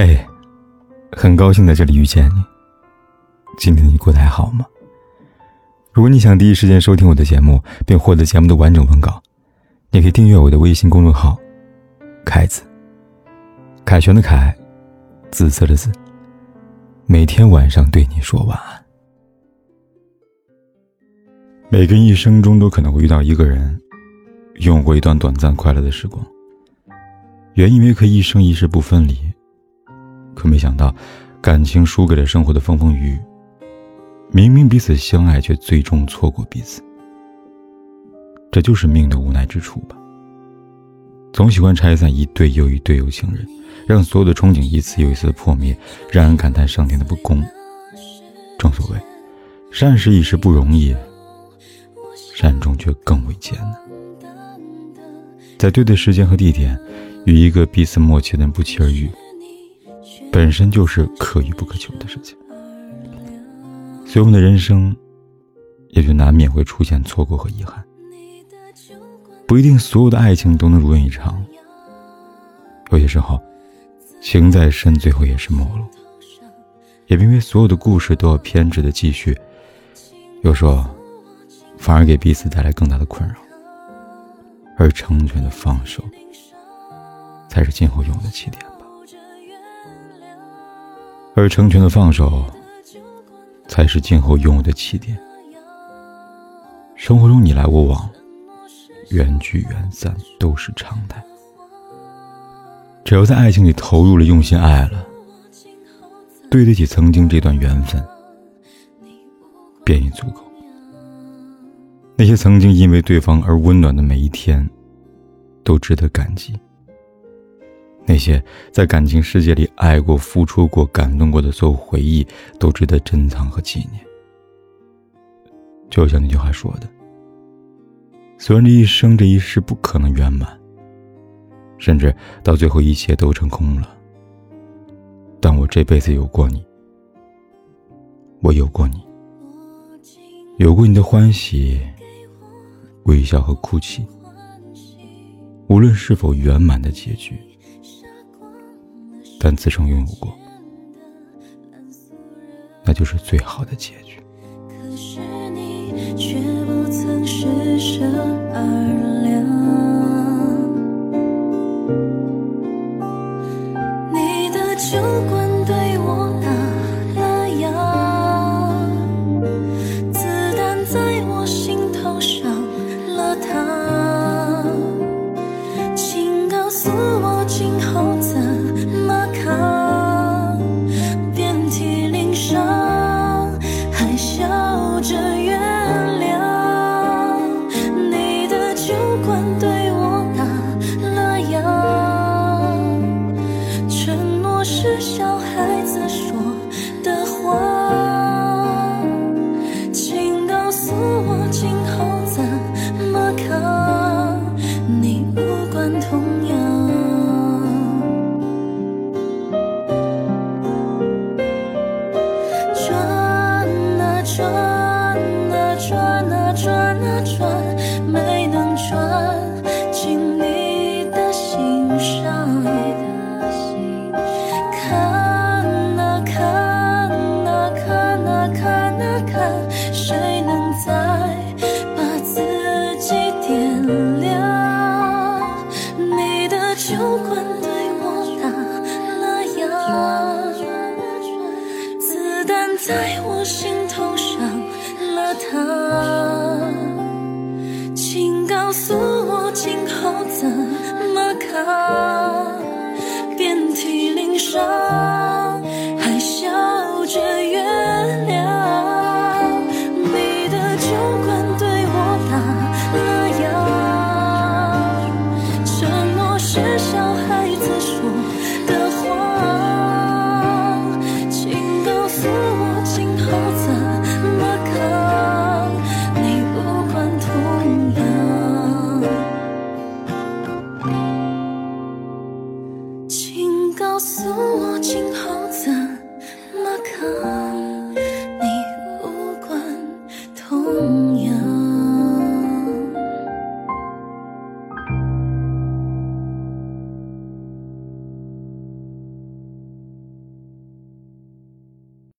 嘿，很高兴在这里遇见你。今天你过得还好吗？如果你想第一时间收听我的节目，并获得节目的完整文稿，你可以订阅我的微信公众号“凯子”。凯旋的凯，紫色的紫。每天晚上对你说晚安。每个人一生中都可能会遇到一个人，拥有过一段短暂快乐的时光。原以为可以一生一世不分离。可没想到，感情输给了生活的风风雨雨。明明彼此相爱，却最终错过彼此。这就是命的无奈之处吧。总喜欢拆散一对又一对有情人，让所有的憧憬一次又一次的破灭，让人感叹上天的不公。正所谓，善是一时不容易，善终却更为艰难。在对的时间和地点，与一个彼此默契的人不期而遇。本身就是可遇不可求的事情，所以我们的人生也就难免会出现错过和遗憾。不一定所有的爱情都能如愿以偿，有些时候情再深，最后也是陌路。也并非所有的故事都要偏执的继续，有时候反而给彼此带来更大的困扰。而成全的放手，才是今后永的起点。而成全的放手，才是今后拥有的起点。生活中你来我往，缘聚缘散都是常态。只要在爱情里投入了、用心爱了，对得起曾经这段缘分，便已足够。那些曾经因为对方而温暖的每一天，都值得感激。那些在感情世界里爱过、付出过、感动过的所有回忆，都值得珍藏和纪念。就像那句话说的：“虽然这一生、这一世不可能圆满，甚至到最后一切都成空了，但我这辈子有过你，我有过你，有过你的欢喜、微笑和哭泣，无论是否圆满的结局。”但自称拥有过，那就是最好的结局。可是你却不曾施舍二两。酒馆对我打了烊承诺是小孩子说的话请告诉我今后怎么扛你无关痛痒转啊转啊转啊转啊转每酒馆的告诉我今后怎么扛？